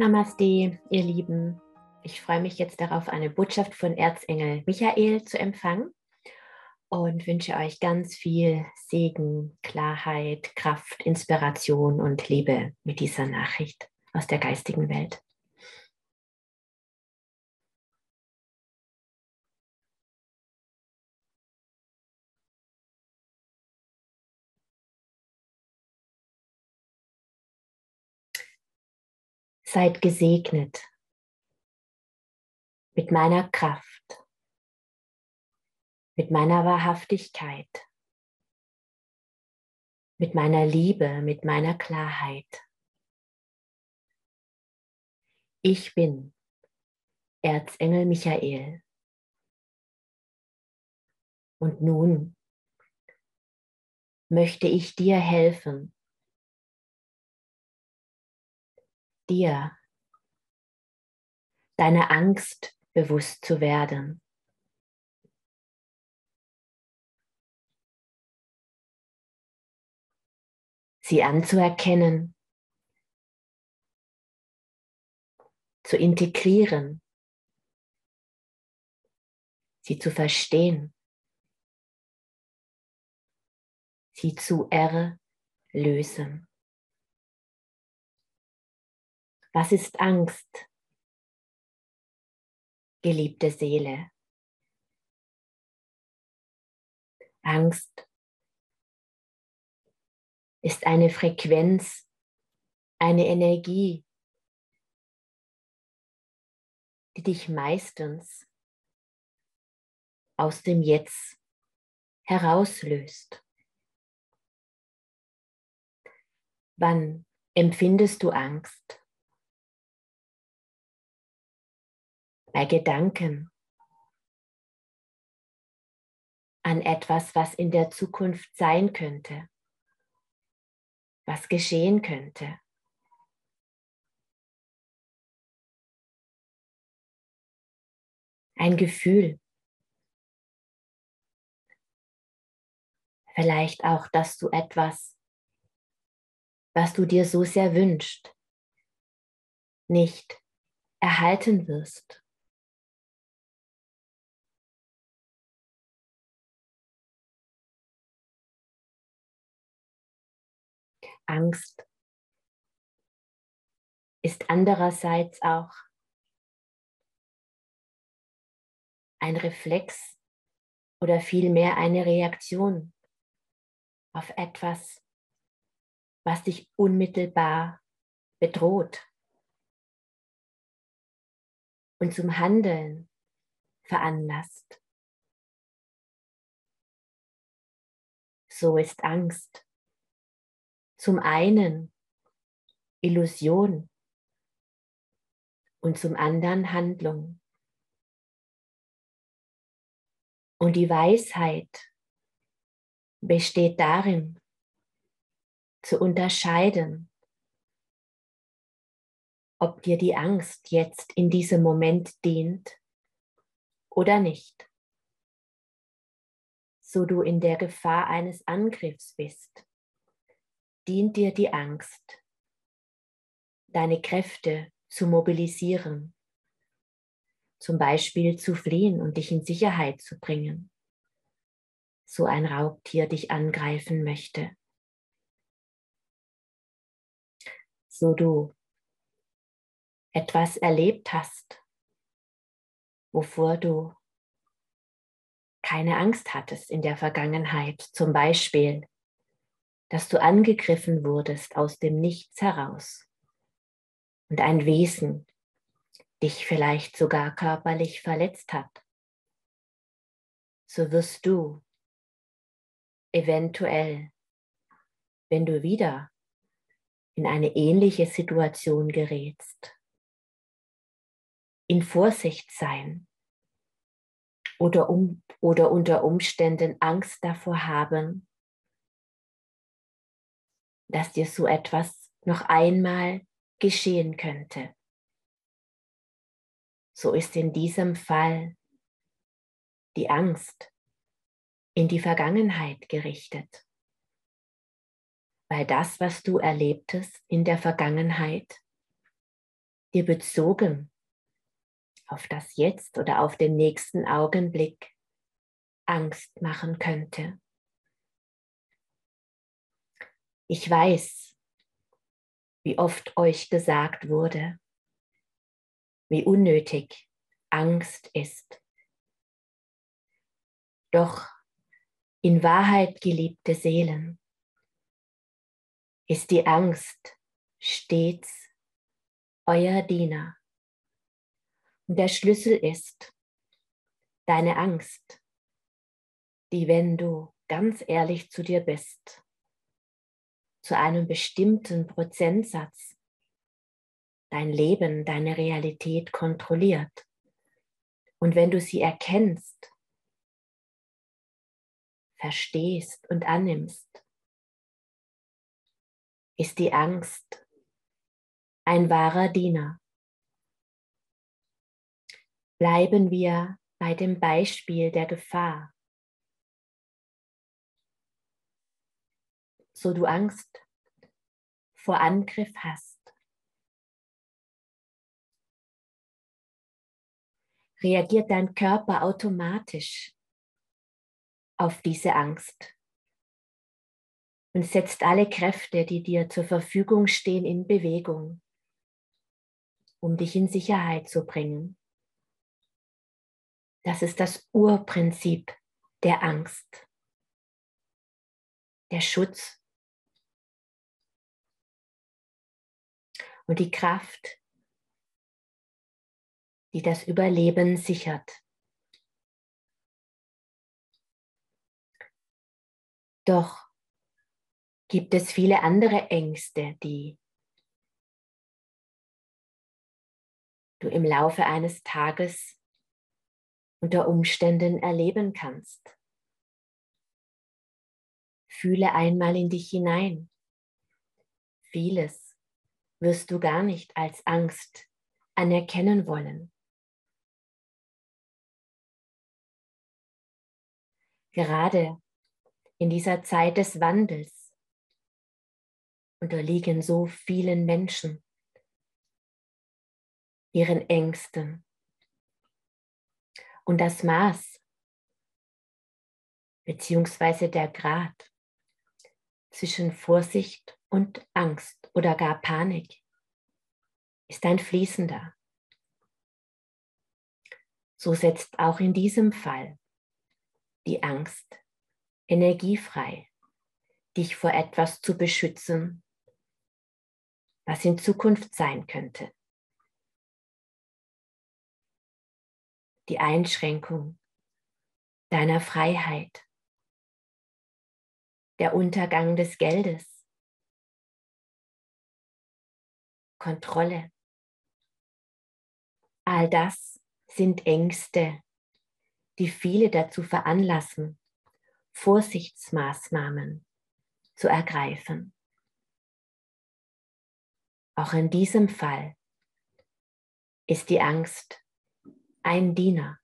Namaste, ihr Lieben. Ich freue mich jetzt darauf, eine Botschaft von Erzengel Michael zu empfangen und wünsche euch ganz viel Segen, Klarheit, Kraft, Inspiration und Liebe mit dieser Nachricht aus der geistigen Welt. Seid gesegnet mit meiner Kraft, mit meiner Wahrhaftigkeit, mit meiner Liebe, mit meiner Klarheit. Ich bin Erzengel Michael. Und nun möchte ich dir helfen, dir deine Angst bewusst zu werden. Sie anzuerkennen, zu integrieren, sie zu verstehen, sie zu erlösen. Was ist Angst? Geliebte Seele. Angst ist eine Frequenz, eine Energie, die dich meistens aus dem Jetzt herauslöst. Wann empfindest du Angst? Bei Gedanken an etwas, was in der Zukunft sein könnte, was geschehen könnte. Ein Gefühl. Vielleicht auch, dass du etwas, was du dir so sehr wünscht, nicht erhalten wirst. Angst ist andererseits auch ein Reflex oder vielmehr eine Reaktion auf etwas, was dich unmittelbar bedroht und zum Handeln veranlasst. So ist Angst zum einen Illusion und zum anderen Handlung. Und die Weisheit besteht darin, zu unterscheiden, ob dir die Angst jetzt in diesem Moment dient oder nicht, so du in der Gefahr eines Angriffs bist dient dir die Angst, deine Kräfte zu mobilisieren, zum Beispiel zu fliehen und dich in Sicherheit zu bringen, so ein Raubtier dich angreifen möchte. So du etwas erlebt hast, wovor du keine Angst hattest in der Vergangenheit, zum Beispiel dass du angegriffen wurdest aus dem Nichts heraus. Und ein Wesen dich vielleicht sogar körperlich verletzt hat, so wirst du eventuell, wenn du wieder in eine ähnliche Situation gerätst, in Vorsicht sein oder, um, oder unter Umständen Angst davor haben, dass dir so etwas noch einmal geschehen könnte. So ist in diesem Fall die Angst in die Vergangenheit gerichtet, weil das, was du erlebtest in der Vergangenheit, dir bezogen auf das Jetzt oder auf den nächsten Augenblick Angst machen könnte. Ich weiß, wie oft euch gesagt wurde, wie unnötig Angst ist. Doch in Wahrheit geliebte Seelen ist die Angst stets euer Diener. Und der Schlüssel ist deine Angst, die, wenn du ganz ehrlich zu dir bist, zu einem bestimmten Prozentsatz dein Leben, deine Realität kontrolliert. Und wenn du sie erkennst, verstehst und annimmst, ist die Angst ein wahrer Diener bleiben wir bei dem Beispiel der Gefahr. So du Angst vor Angriff hast. Reagiert dein Körper automatisch auf diese Angst und setzt alle Kräfte, die dir zur Verfügung stehen, in Bewegung, um dich in Sicherheit zu bringen. Das ist das Urprinzip der Angst, der Schutz und die Kraft, die das Überleben sichert. Doch gibt es viele andere Ängste, die du im Laufe eines Tages unter Umständen erleben kannst. Fühle einmal in dich hinein. Vieles wirst du gar nicht als Angst anerkennen wollen. Gerade in dieser Zeit des Wandels unterliegen so vielen Menschen ihren Ängsten, und das Maß beziehungsweise der Grad zwischen Vorsicht und Angst oder gar Panik ist ein fließender. So setzt auch in diesem Fall die Angst energiefrei, dich vor etwas zu beschützen, was in Zukunft sein könnte. die Einschränkung deiner Freiheit, der Untergang des Geldes, Kontrolle. All das sind Ängste, die viele dazu veranlassen, Vorsichtsmaßnahmen zu ergreifen. Auch in diesem Fall ist die Angst ein Diener.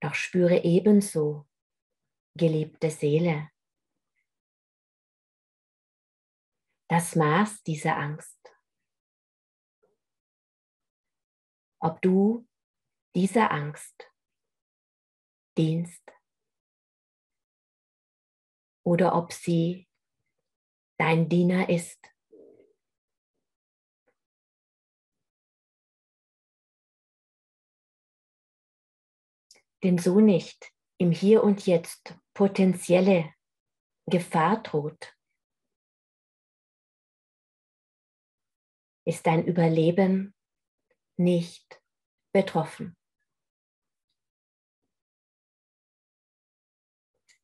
Doch spüre ebenso, geliebte Seele, das Maß dieser Angst. Ob du dieser Angst dienst oder ob sie dein Diener ist. denn so nicht im Hier und Jetzt potenzielle Gefahr droht, ist dein Überleben nicht betroffen.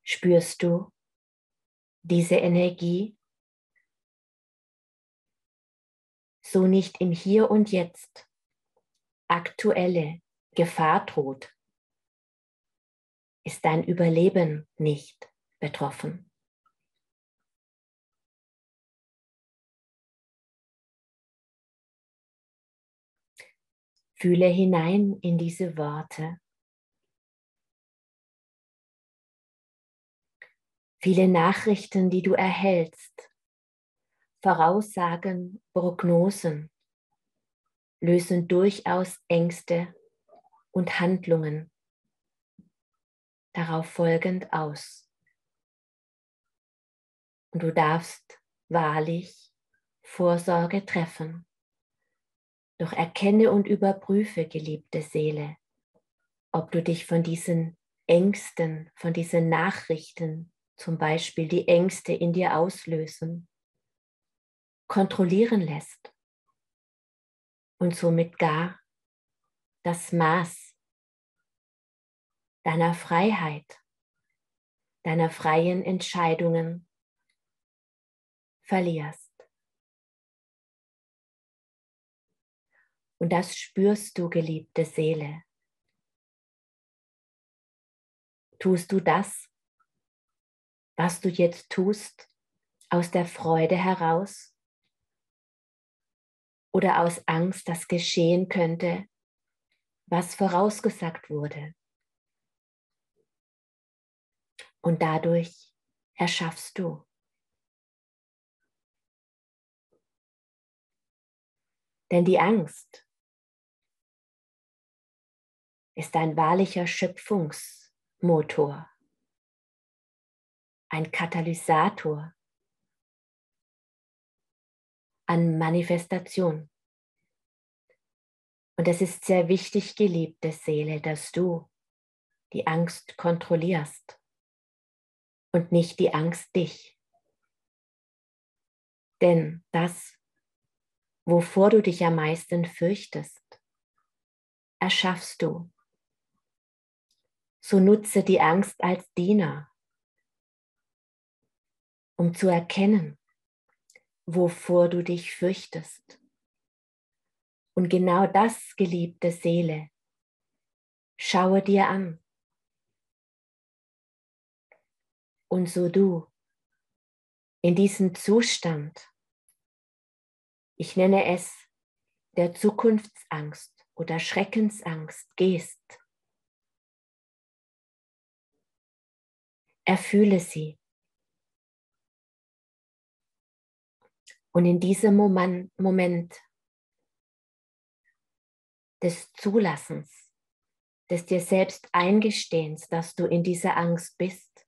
Spürst du diese Energie? So nicht im Hier und Jetzt aktuelle Gefahr droht, ist dein Überleben nicht betroffen. Fühle hinein in diese Worte. Viele Nachrichten, die du erhältst Voraussagen, Prognosen lösen durchaus Ängste und Handlungen darauf folgend aus. Und du darfst wahrlich Vorsorge treffen. Doch erkenne und überprüfe, geliebte Seele, ob du dich von diesen Ängsten, von diesen Nachrichten, zum Beispiel die Ängste in dir auslösen, kontrollieren lässt und somit gar das Maß deiner Freiheit, deiner freien Entscheidungen verlierst. Und das spürst du, geliebte Seele. Tust du das, was du jetzt tust, aus der Freude heraus oder aus Angst, dass geschehen könnte, was vorausgesagt wurde. Und dadurch erschaffst du. Denn die Angst ist ein wahrlicher Schöpfungsmotor, ein Katalysator an Manifestation. Und es ist sehr wichtig, geliebte Seele, dass du die Angst kontrollierst und nicht die Angst dich. Denn das, wovor du dich am meisten fürchtest, erschaffst du. So nutze die Angst als Diener, um zu erkennen, wovor du dich fürchtest. Und genau das, geliebte Seele, schaue dir an. Und so du in diesem Zustand, ich nenne es der Zukunftsangst oder Schreckensangst, gehst, erfühle sie. Und in diesem Moment, des Zulassens, des dir selbst Eingestehens, dass du in dieser Angst bist,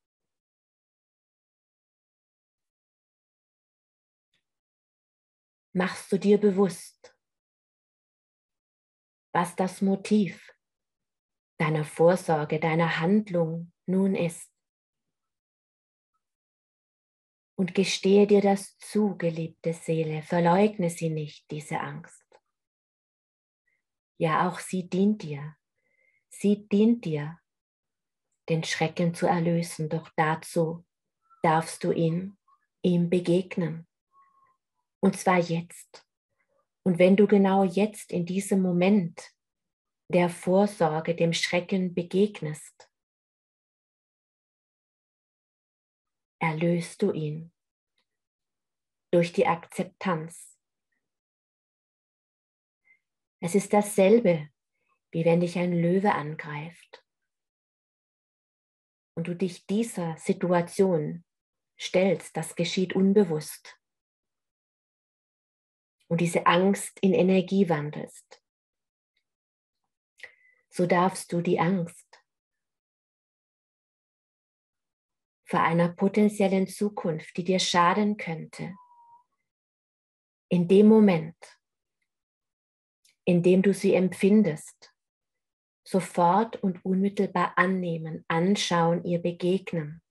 machst du dir bewusst, was das Motiv deiner Vorsorge, deiner Handlung nun ist und gestehe dir das zu, geliebte Seele. Verleugne sie nicht, diese Angst. Ja, auch sie dient dir. Sie dient dir, den Schrecken zu erlösen. Doch dazu darfst du ihn, ihm begegnen. Und zwar jetzt. Und wenn du genau jetzt in diesem Moment der Vorsorge, dem Schrecken begegnest, erlöst du ihn durch die Akzeptanz. Es ist dasselbe, wie wenn dich ein Löwe angreift und du dich dieser Situation stellst, das geschieht unbewusst und diese Angst in Energie wandelst. So darfst du die Angst vor einer potenziellen Zukunft, die dir schaden könnte, in dem Moment, in dem du sie empfindest, sofort und unmittelbar annehmen, anschauen, ihr begegnen.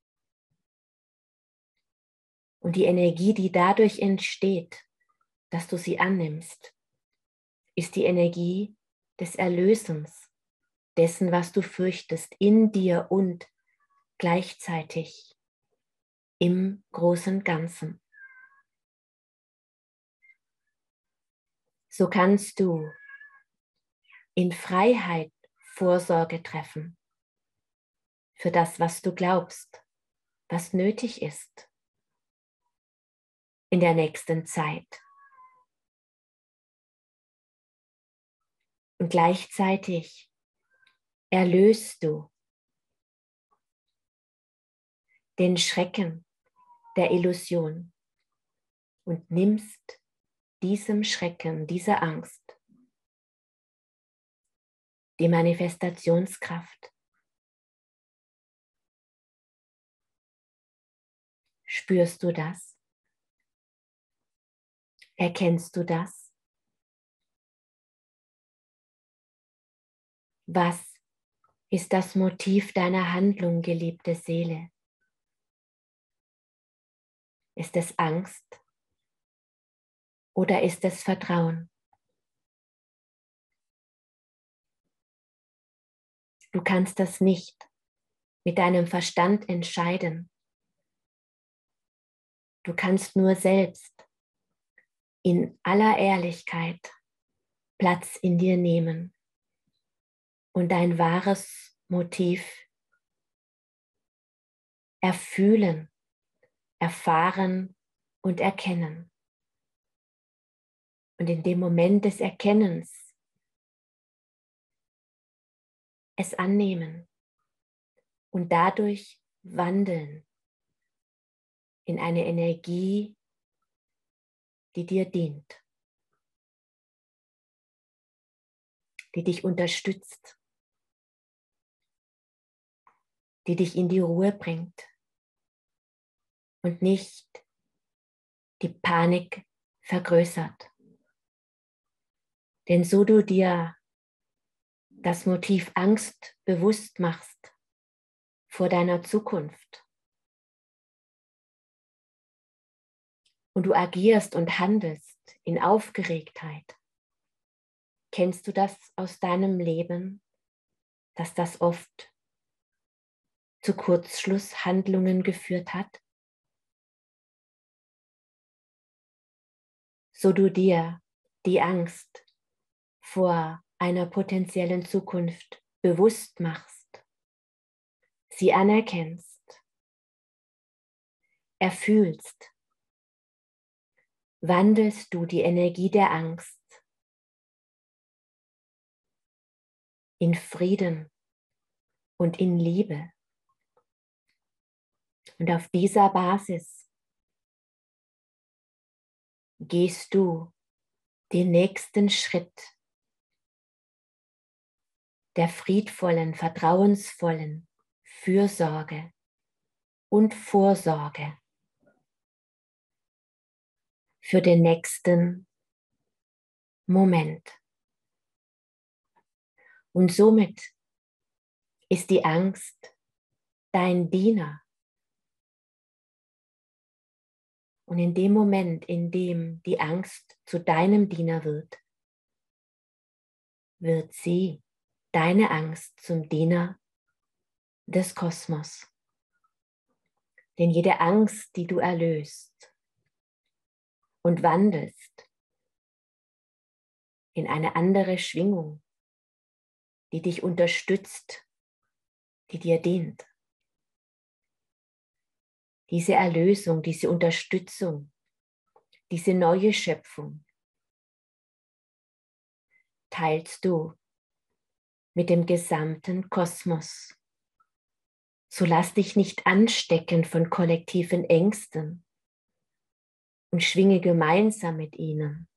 Und die Energie, die dadurch entsteht, dass du sie annimmst, ist die Energie des Erlösens, dessen, was du fürchtest, in dir und gleichzeitig im großen Ganzen. So kannst du in Freiheit Vorsorge treffen für das, was du glaubst, was nötig ist in der nächsten Zeit. Und gleichzeitig erlöst du den Schrecken der Illusion und nimmst diesem Schrecken, dieser Angst die Manifestationskraft. Spürst du das? Erkennst du das? Was ist das Motiv deiner Handlung, geliebte Seele? Ist es Angst oder ist es Vertrauen? Du kannst das nicht mit deinem Verstand entscheiden. Du kannst nur selbst in aller Ehrlichkeit Platz in dir nehmen und dein wahres Motiv erfühlen, erfahren und erkennen. Und in dem Moment des Erkennens es annehmen und dadurch wandeln in eine Energie, die dir dient, die dich unterstützt, die dich in die Ruhe bringt und nicht die Panik vergrößert. Denn so du dir das Motiv Angst bewusst machst vor deiner Zukunft und du agierst und handelst in Aufgeregtheit, kennst du das aus deinem Leben, dass das oft zu Kurzschlusshandlungen geführt hat? So du dir die Angst vor einer potenziellen Zukunft bewusst machst, sie anerkennst, erfühlst, wandelst du die Energie der Angst in Frieden und in Liebe. Und auf dieser Basis gehst du den nächsten Schritt der friedvollen, vertrauensvollen Fürsorge und Vorsorge für den nächsten Moment. Und somit ist die Angst dein Diener. Und in dem Moment, in dem die Angst zu deinem Diener wird, wird sie deine Angst zum Diener des Kosmos. Denn jede Angst, die du erlöst und wandelst in eine andere Schwingung, die dich unterstützt, die dir dient. Diese Erlösung, diese Unterstützung, diese neue Schöpfung teilst du mit dem gesamten Kosmos. So lass dich nicht anstecken von kollektiven Ängsten und schwinge gemeinsam mit ihnen,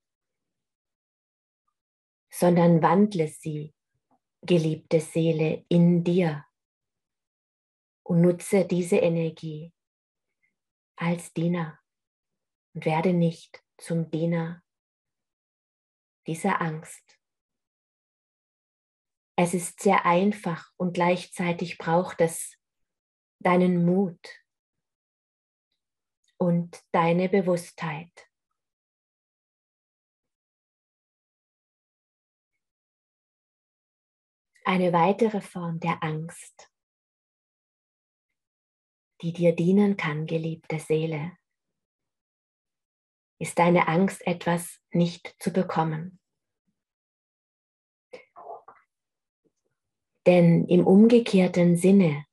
sondern wandle sie, geliebte Seele, in dir und nutze diese Energie als Diener und werde nicht zum Diener dieser Angst. Es ist sehr einfach und gleichzeitig braucht es deinen Mut und deine Bewusstheit. Eine weitere Form der Angst, die dir dienen kann, geliebte Seele, ist deine Angst, etwas nicht zu bekommen. Denn im umgekehrten Sinne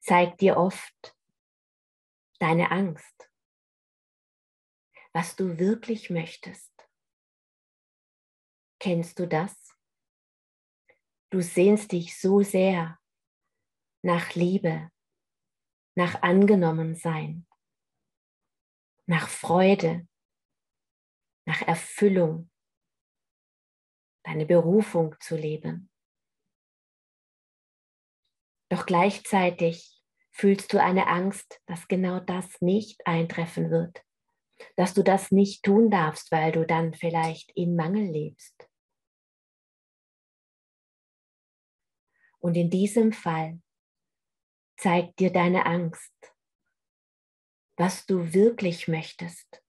zeigt dir oft deine Angst, was du wirklich möchtest. Kennst du das? Du sehnst dich so sehr nach Liebe, nach Angenommensein, nach Freude, nach Erfüllung, deine Berufung zu leben. Doch gleichzeitig fühlst du eine Angst, dass genau das nicht eintreffen wird, dass du das nicht tun darfst, weil du dann vielleicht in Mangel lebst. Und in diesem Fall zeigt dir deine Angst, was du wirklich möchtest.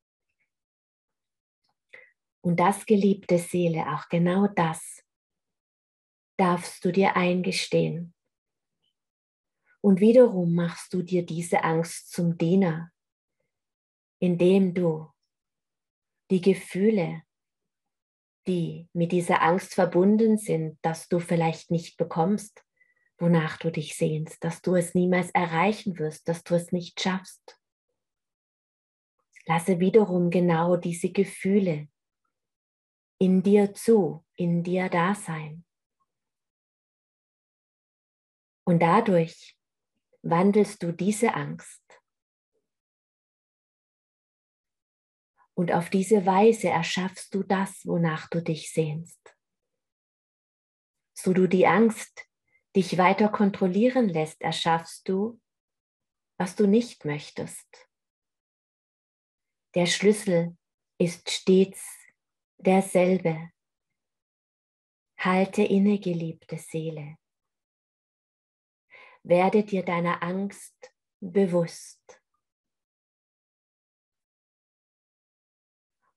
Und das, geliebte Seele, auch genau das darfst du dir eingestehen. Und wiederum machst du dir diese Angst zum Diener, indem du die Gefühle, die mit dieser Angst verbunden sind, dass du vielleicht nicht bekommst, wonach du dich sehnst, dass du es niemals erreichen wirst, dass du es nicht schaffst. Lasse wiederum genau diese Gefühle in dir zu, in dir da sein. Und dadurch wandelst du diese Angst. Und auf diese Weise erschaffst du das, wonach du dich sehnst. So du die Angst dich weiter kontrollieren lässt, erschaffst du, was du nicht möchtest. Der Schlüssel ist stets derselbe. Halte inne, geliebte Seele werde dir deiner Angst bewusst.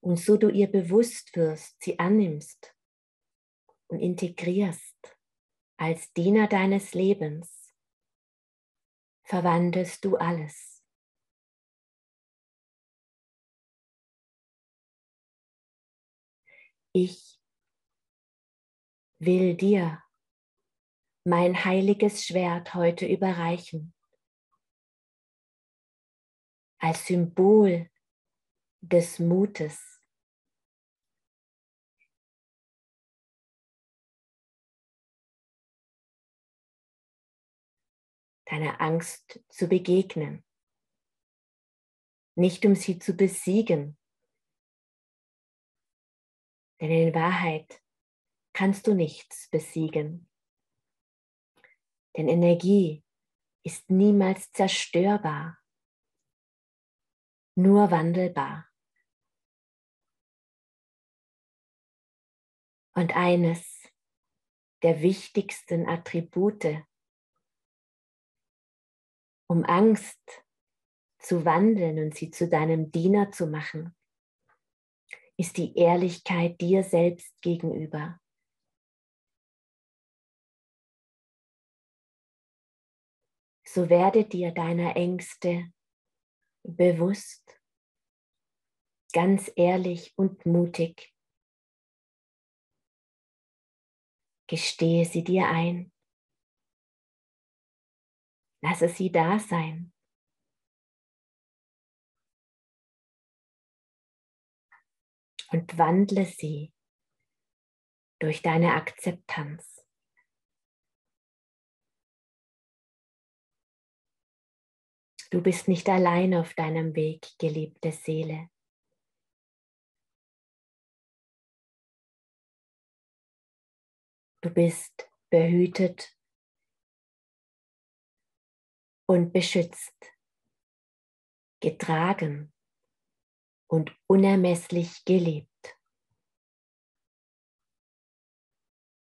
Und so du ihr bewusst wirst, sie annimmst und integrierst als Diener deines Lebens, verwandelst du alles. Ich will dir mein heiliges Schwert heute überreichen. Als Symbol des Mutes. Deiner Angst zu begegnen. Nicht um sie zu besiegen. Denn in Wahrheit kannst du nichts besiegen. Denn Energie ist niemals zerstörbar, nur wandelbar. Und eines der wichtigsten Attribute, um Angst zu wandeln und sie zu deinem Diener zu machen, ist die Ehrlichkeit dir selbst gegenüber. so werde dir deiner Ängste bewusst, ganz ehrlich und mutig. Gestehe sie dir ein. Lasse sie da sein. Und wandle sie durch deine Akzeptanz. Du bist nicht allein auf deinem Weg, geliebte Seele. Du bist behütet und beschützt, getragen und unermesslich geliebt.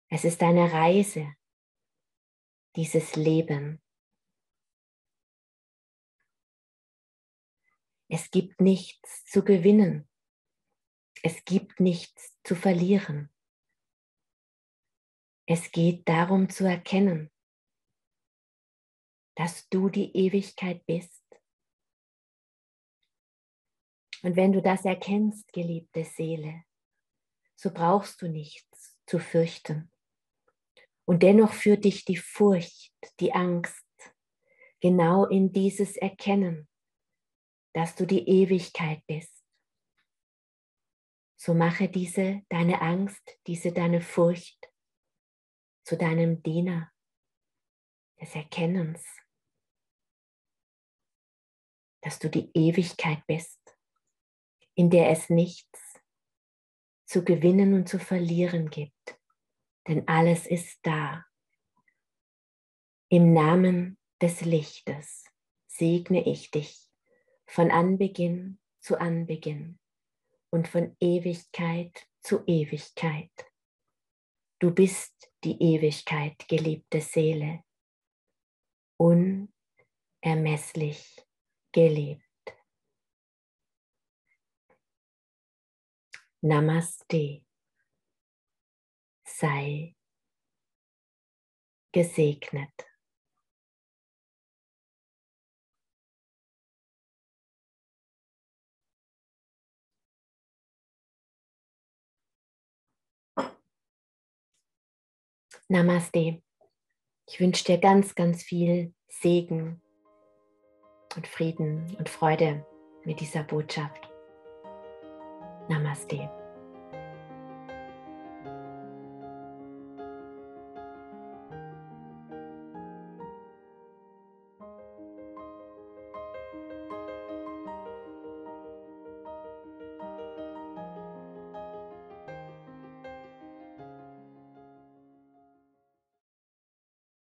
Es ist eine Reise, dieses Leben. Es gibt nichts zu gewinnen. Es gibt nichts zu verlieren. Es geht darum zu erkennen, dass du die Ewigkeit bist. Und wenn du das erkennst, geliebte Seele, so brauchst du nichts zu fürchten. Und dennoch führt dich die Furcht, die Angst genau in dieses Erkennen, dass du die Ewigkeit bist. So mache diese deine Angst, diese deine Furcht zu deinem Diener des Erkennens, dass du die Ewigkeit bist, in der es nichts zu gewinnen und zu verlieren gibt. Denn alles ist da. Im Namen des Lichtes segne ich dich von Anbeginn zu Anbeginn und von Ewigkeit zu Ewigkeit. Du bist die Ewigkeit, geliebte Seele, unermesslich geliebt. Namaste. Sei gesegnet. Namaste. Ich wünsche dir ganz, ganz viel Segen und Frieden und Freude mit dieser Botschaft. Namaste.